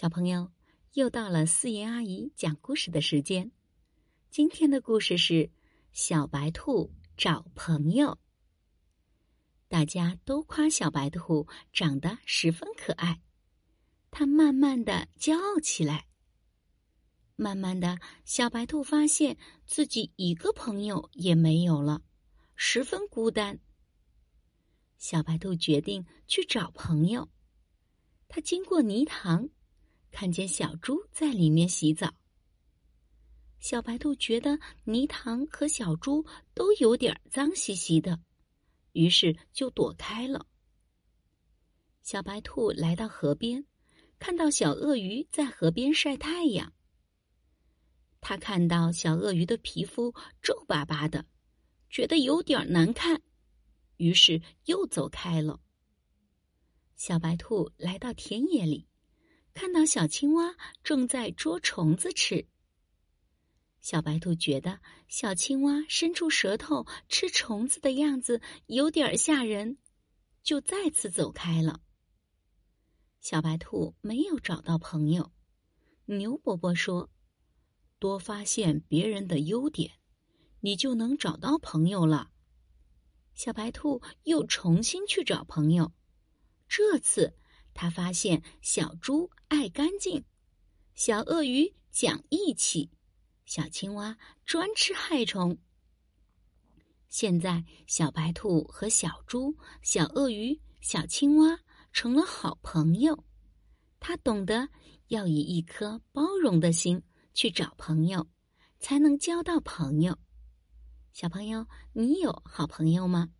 小朋友，又到了思妍阿姨讲故事的时间。今天的故事是《小白兔找朋友》。大家都夸小白兔长得十分可爱，它慢慢的骄傲起来。慢慢的小白兔发现自己一个朋友也没有了，十分孤单。小白兔决定去找朋友。它经过泥塘。看见小猪在里面洗澡，小白兔觉得泥塘和小猪都有点脏兮兮的，于是就躲开了。小白兔来到河边，看到小鳄鱼在河边晒太阳。他看到小鳄鱼的皮肤皱巴巴的，觉得有点难看，于是又走开了。小白兔来到田野里。看到小青蛙正在捉虫子吃，小白兔觉得小青蛙伸出舌头吃虫子的样子有点吓人，就再次走开了。小白兔没有找到朋友。牛伯伯说：“多发现别人的优点，你就能找到朋友了。”小白兔又重新去找朋友，这次。他发现小猪爱干净，小鳄鱼讲义气，小青蛙专吃害虫。现在，小白兔和小猪、小鳄鱼、小青蛙成了好朋友。他懂得要以一颗包容的心去找朋友，才能交到朋友。小朋友，你有好朋友吗？